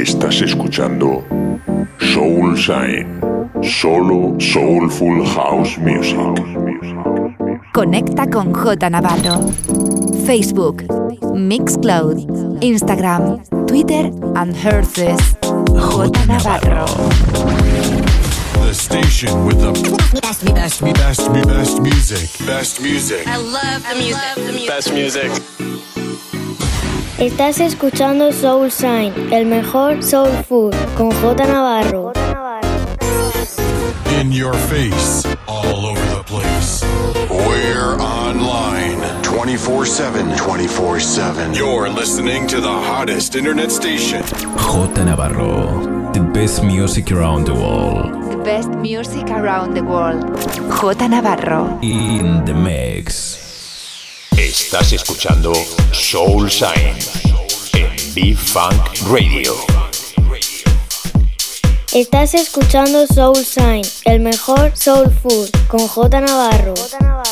Estás escuchando Soul Shine, solo Soulful House Music. Conecta con J Navarro. Facebook, Mixcloud, Instagram, Twitter and Herces. J Navarro. The station with the best, best, best, best music. Best music. I love the music. Best music. Estás escuchando Soul Shine, el mejor soul food, con J Navarro. In your face, all over the place. We're online 24 7. 24 7. You're listening to the hottest internet station. J Navarro, the best music around the world. The best music around the world. J Navarro. In the mix. Estás escuchando Soul Shine en B-Funk Radio. Estás escuchando Soul Shine, el mejor soul food, con J Navarro. I'm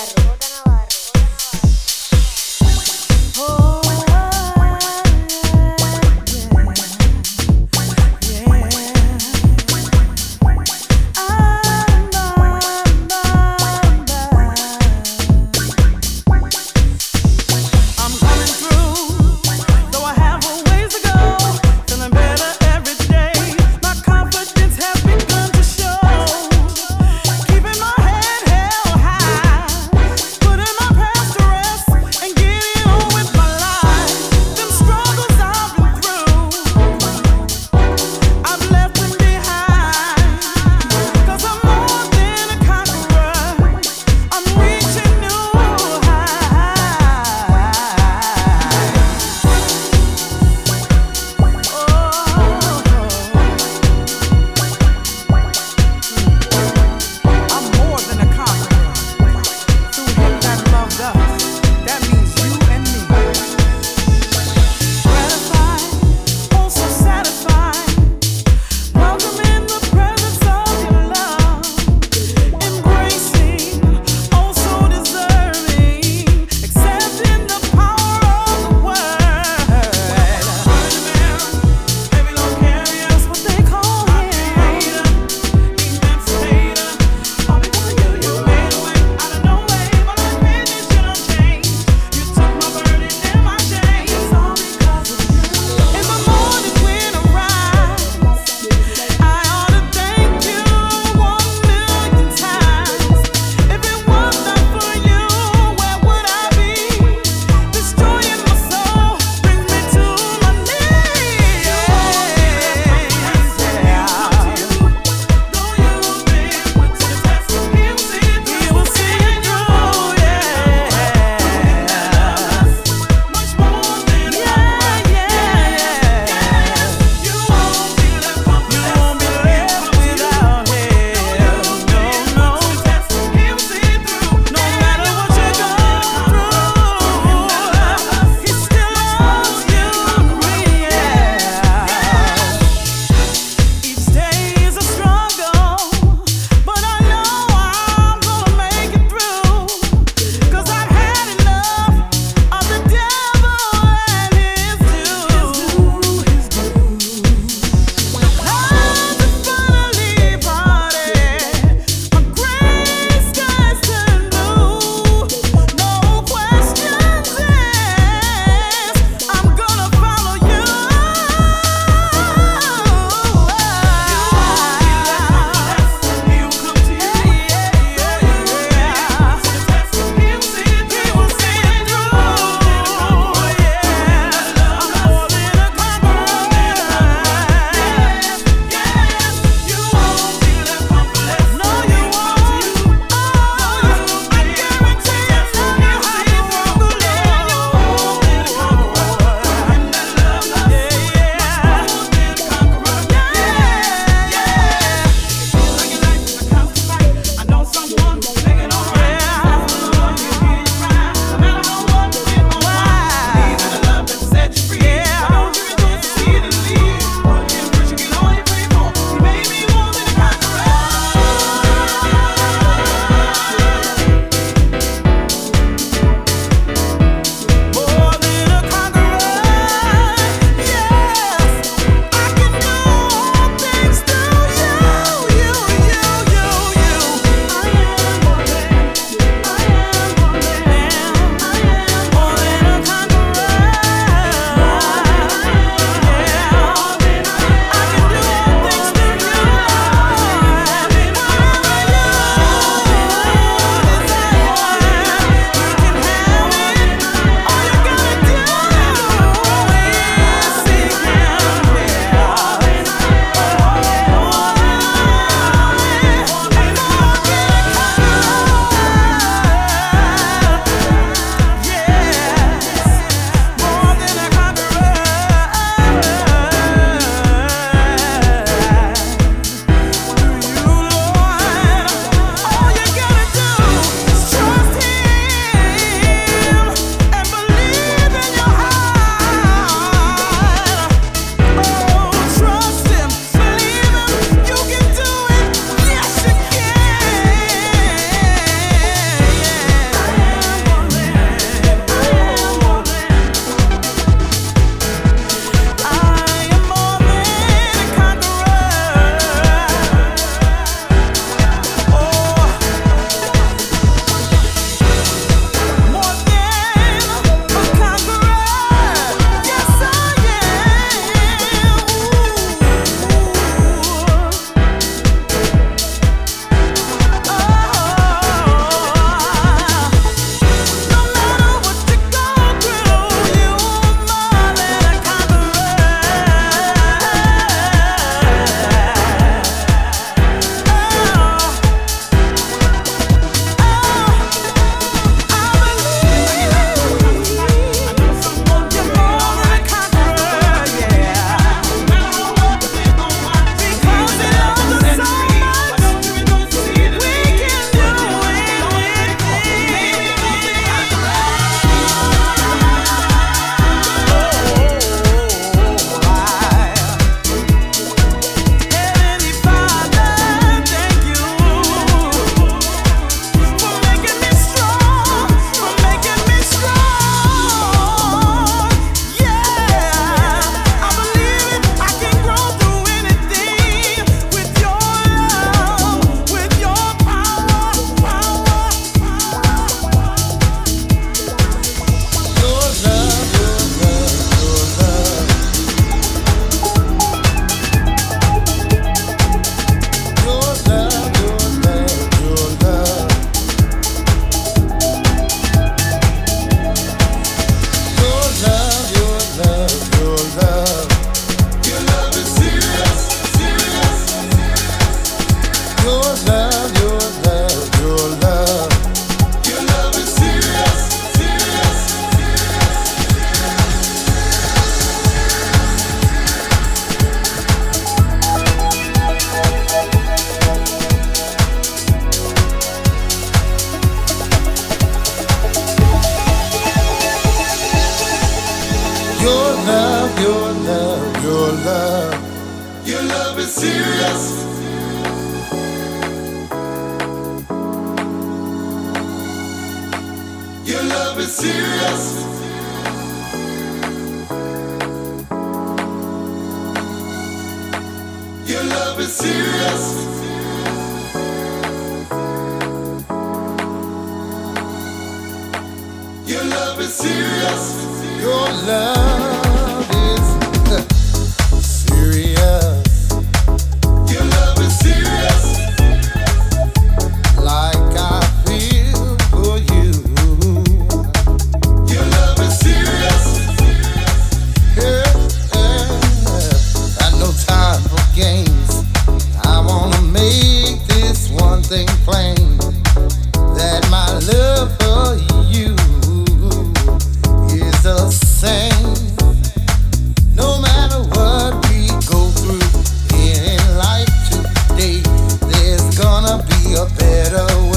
gonna be a better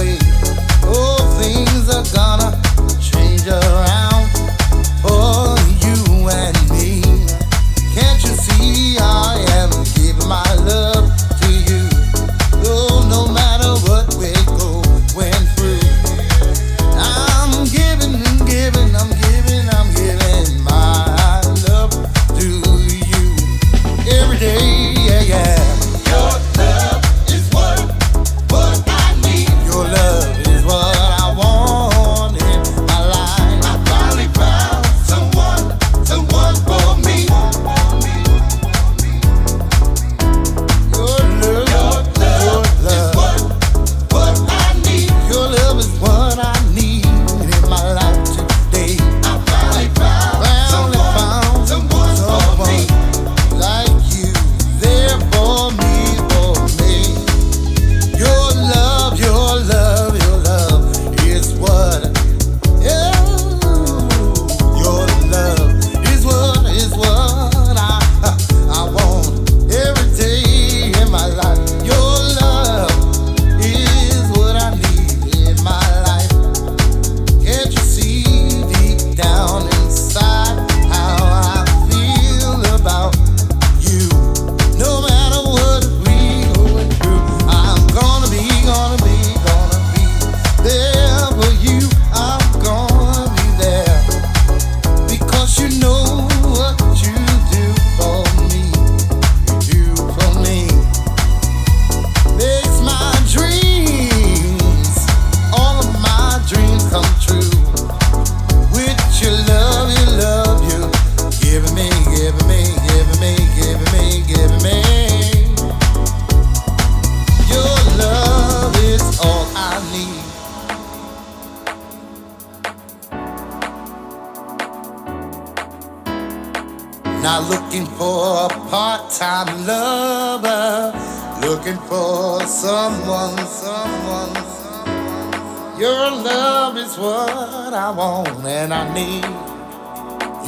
what I want and I need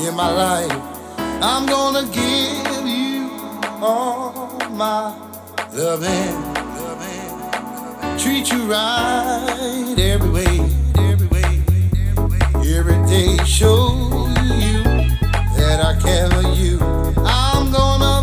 in my life. I'm gonna give you all my loving. Treat you right every way, every way, every day. Show you that I care for you. I'm gonna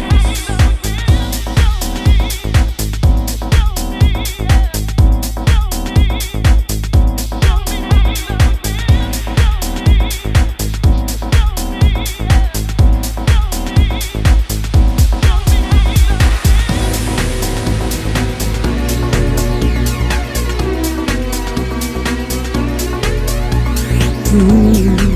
I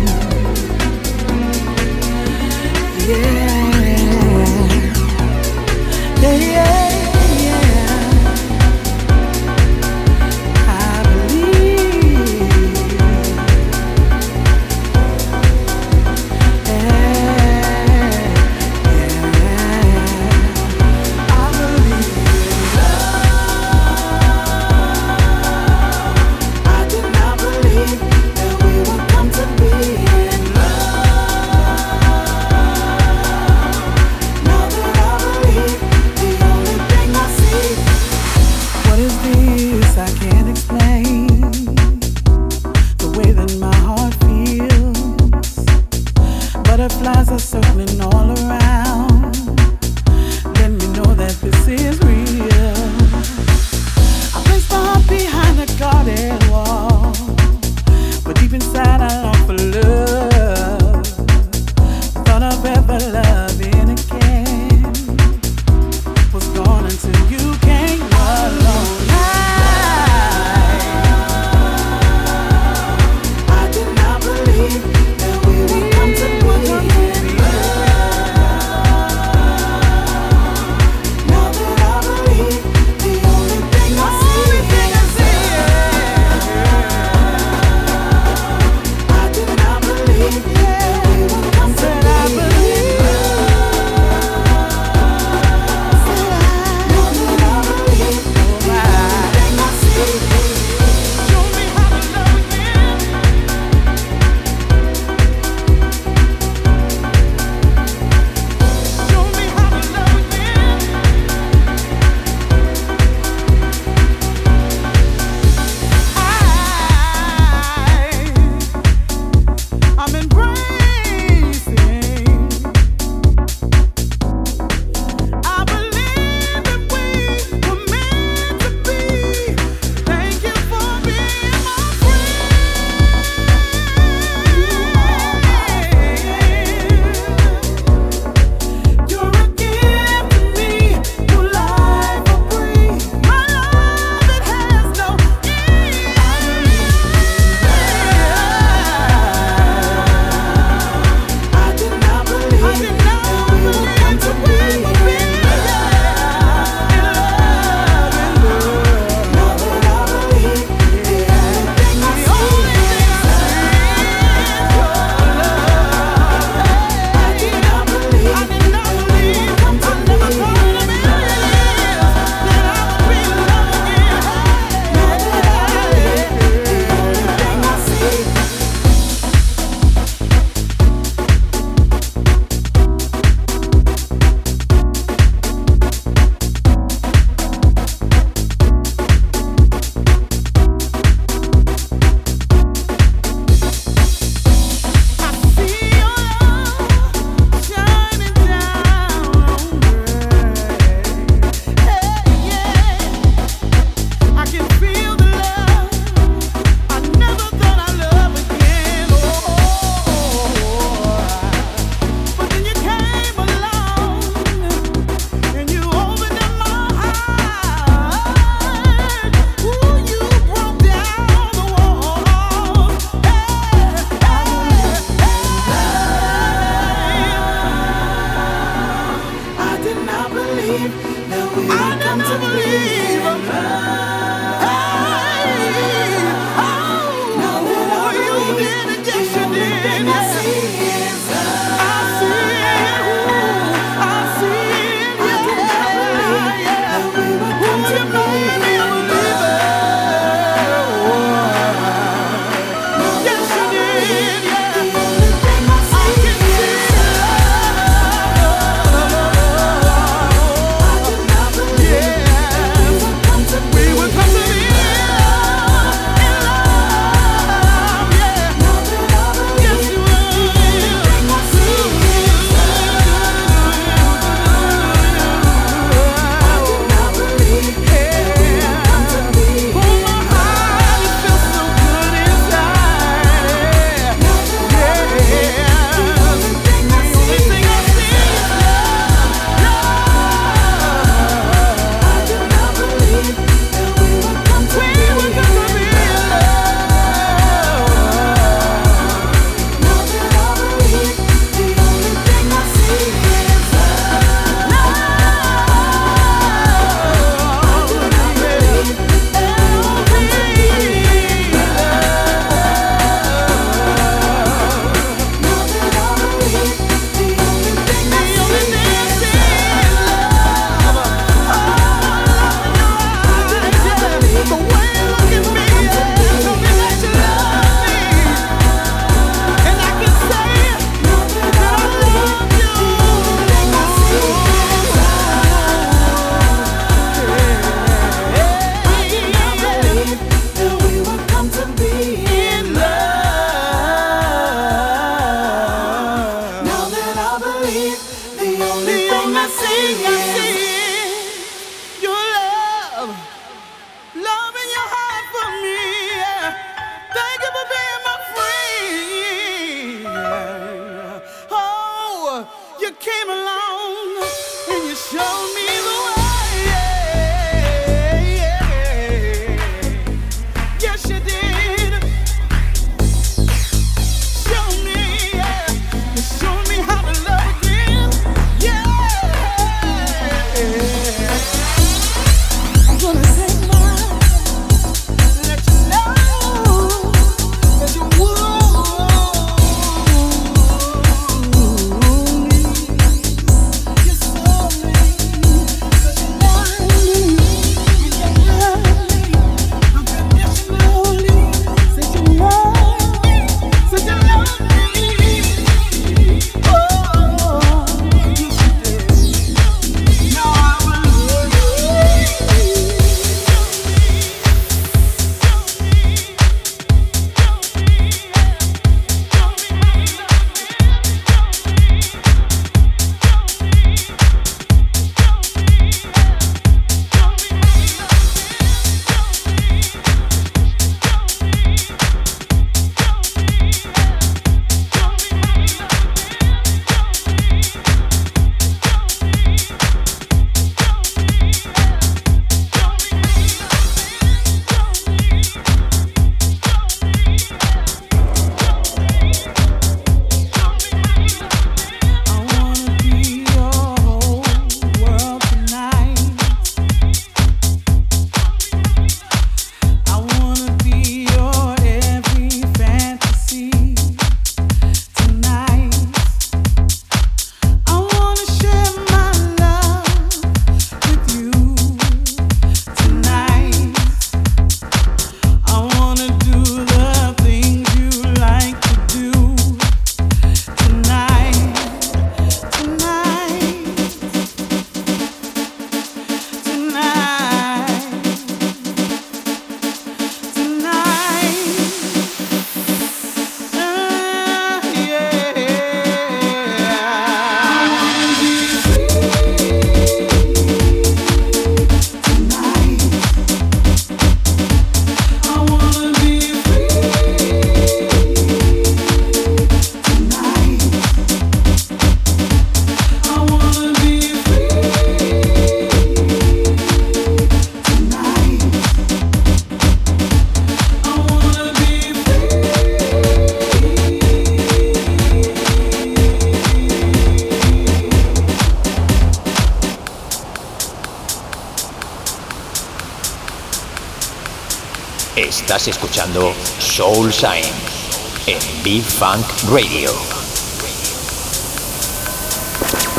B-Funk Radio.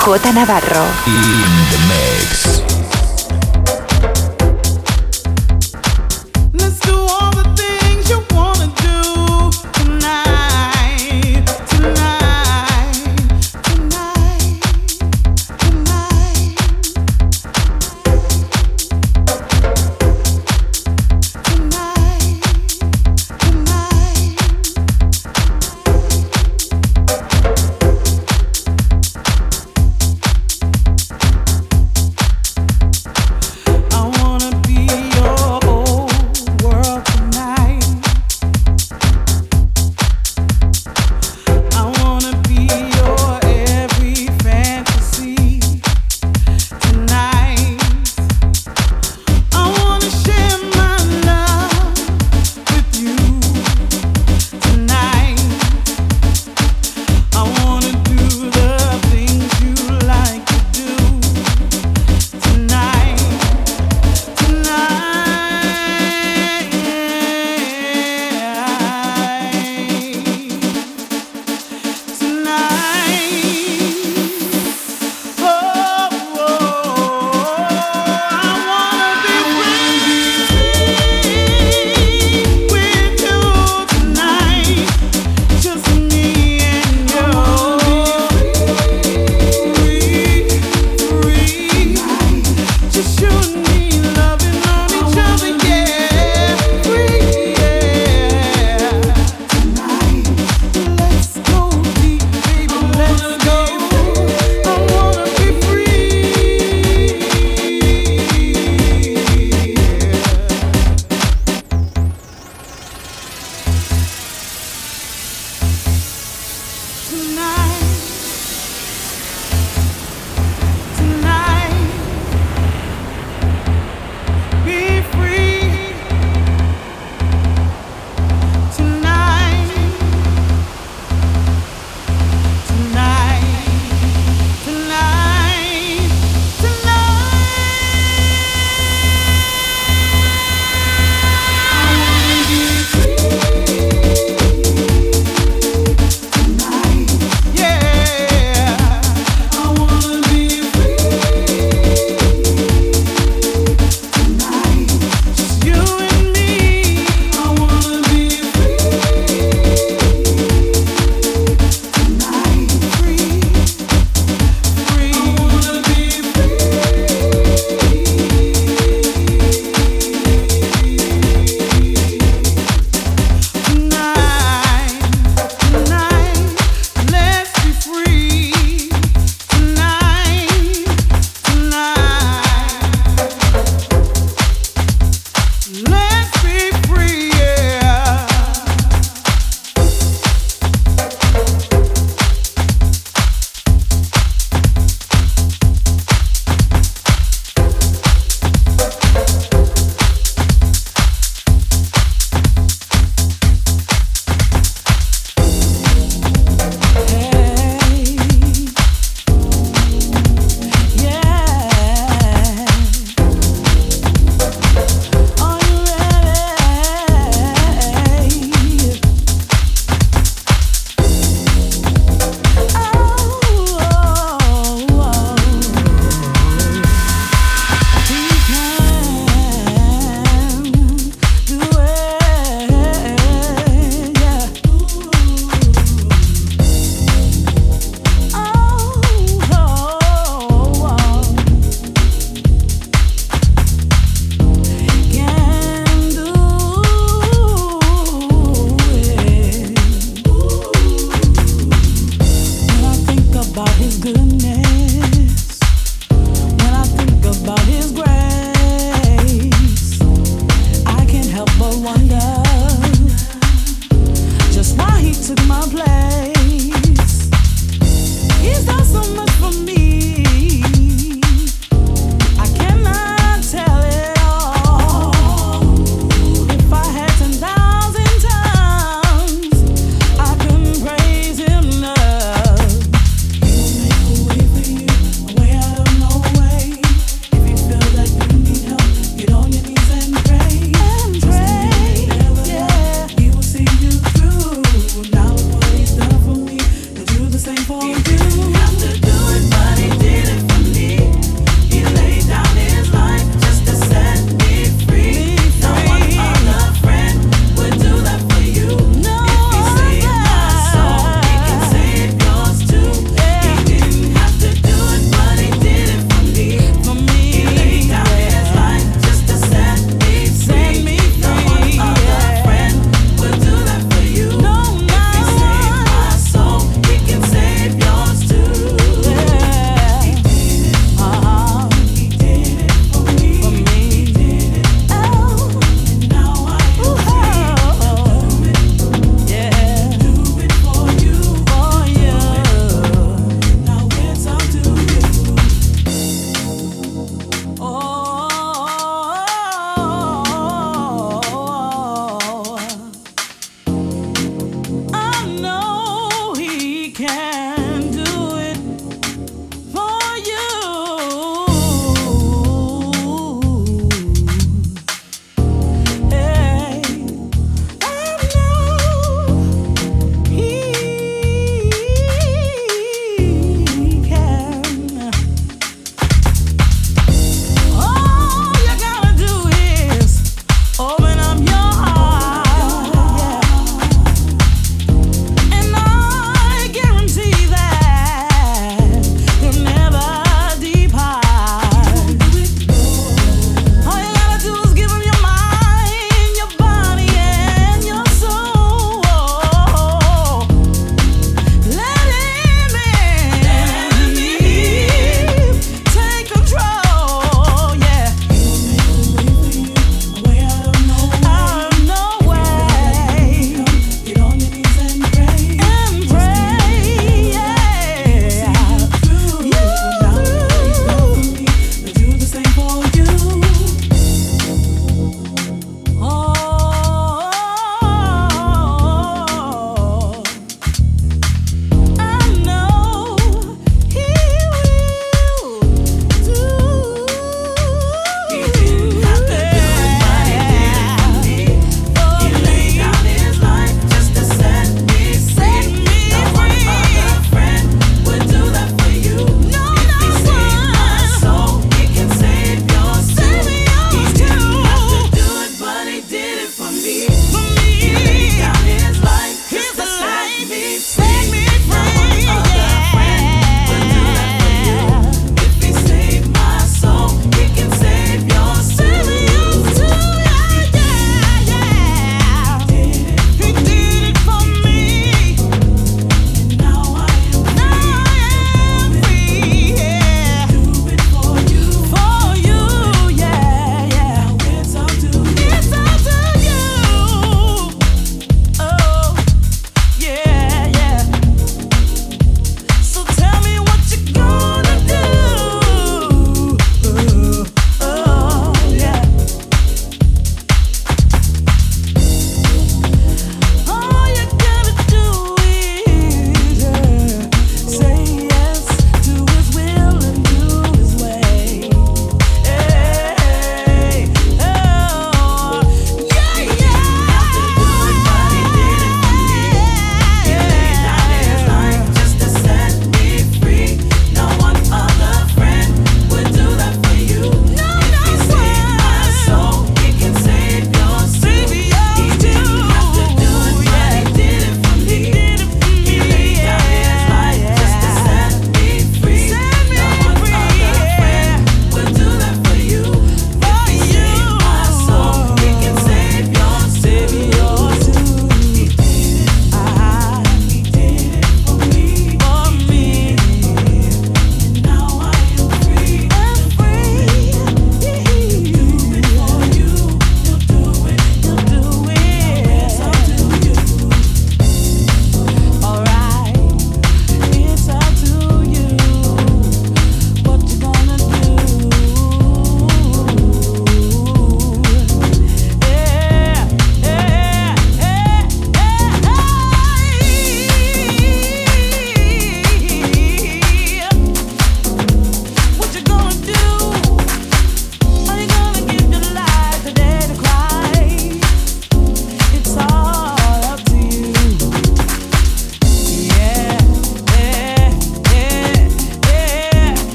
J Navarro. In the mix.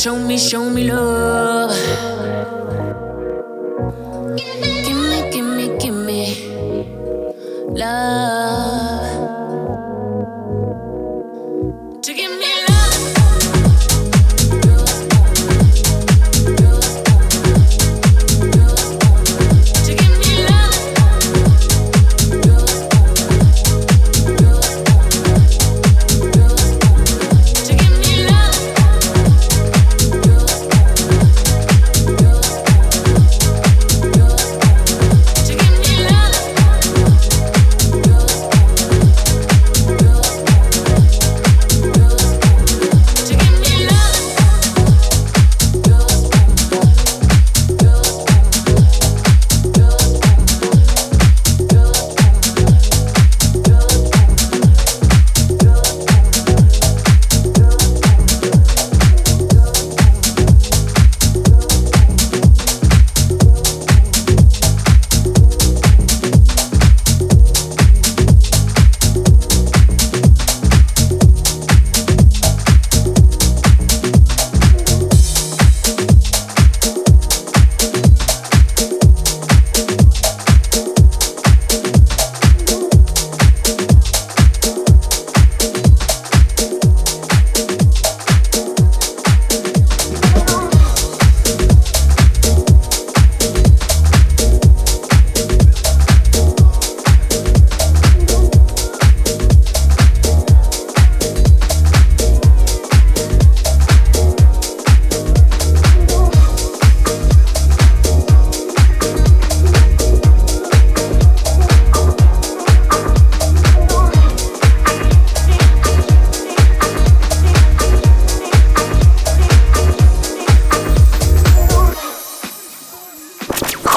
Show me, show me love.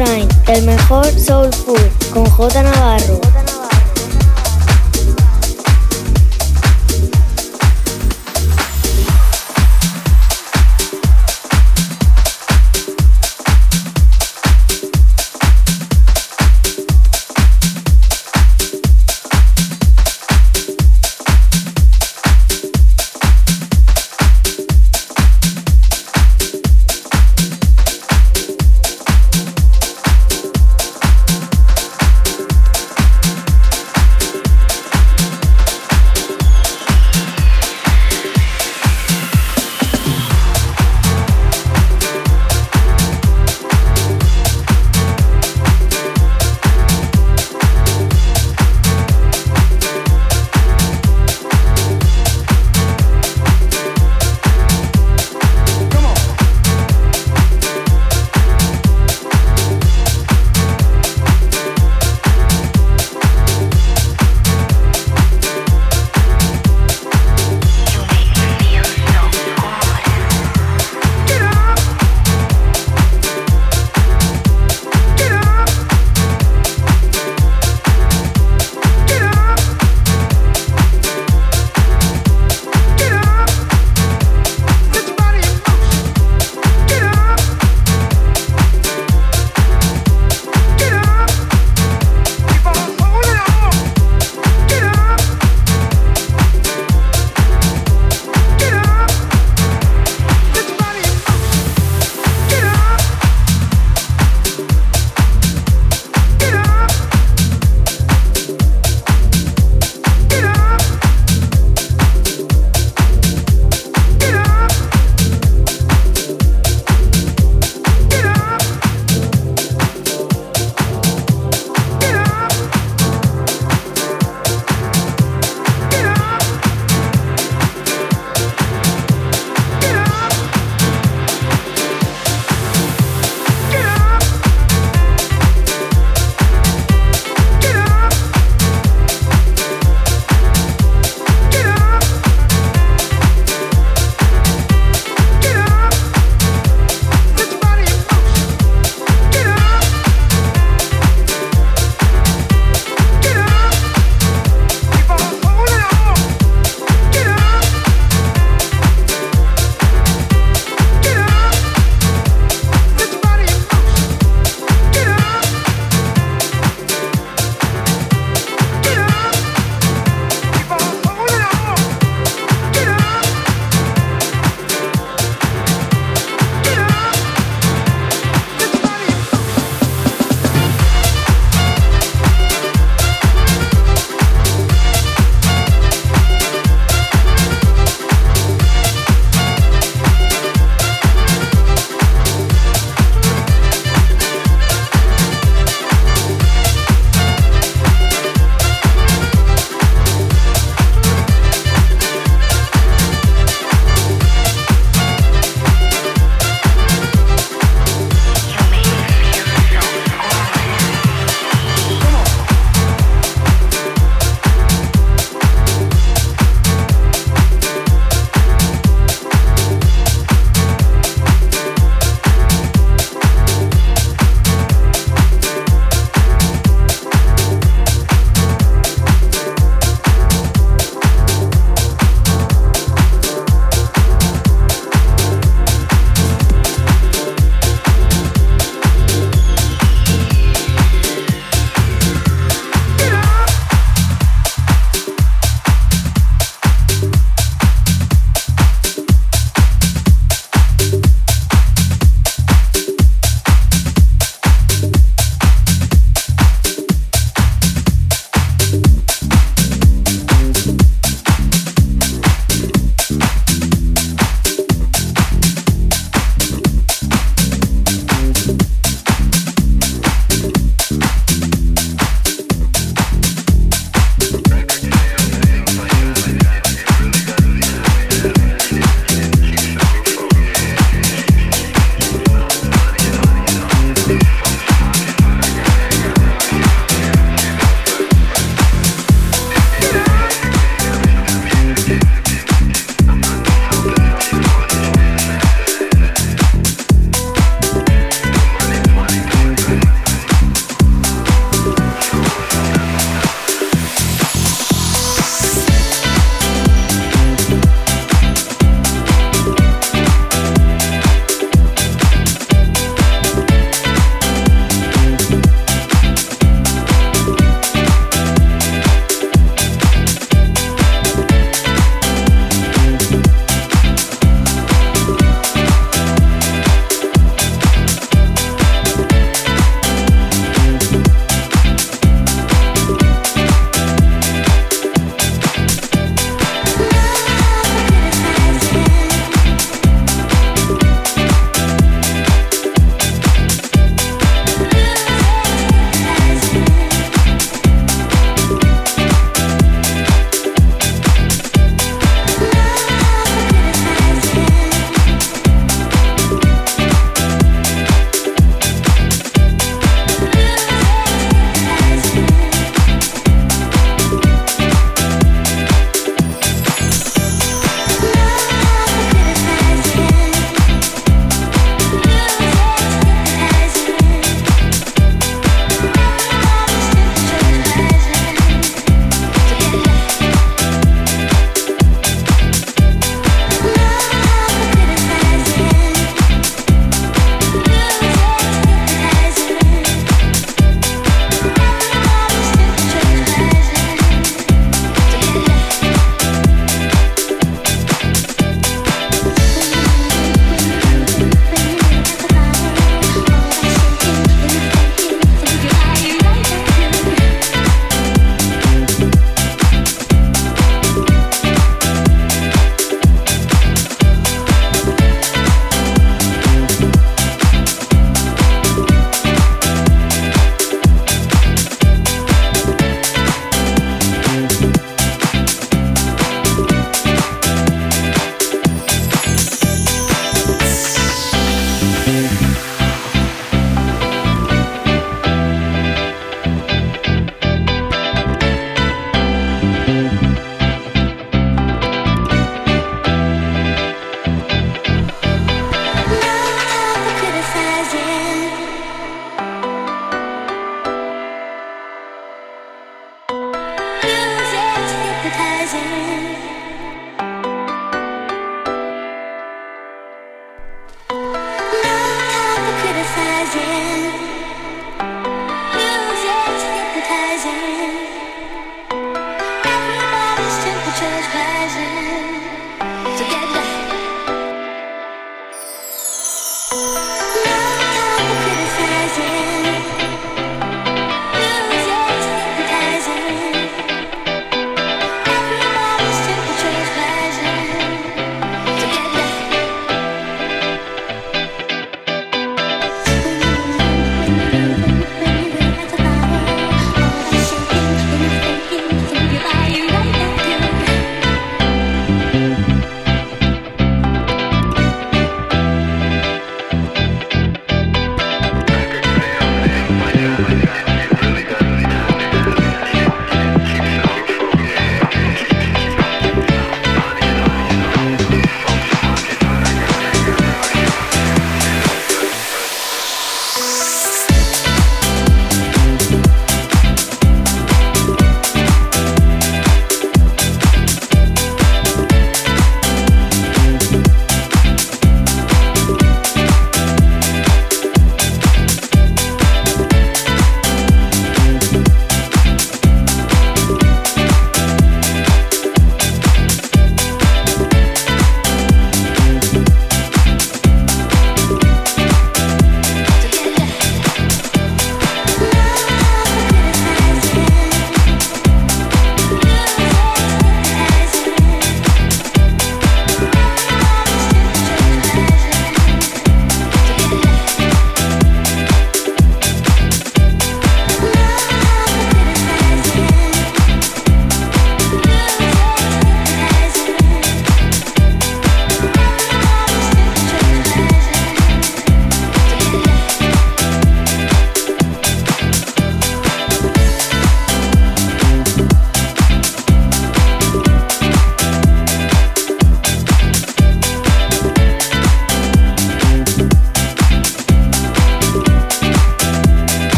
El mejor soul food, con J Navarro.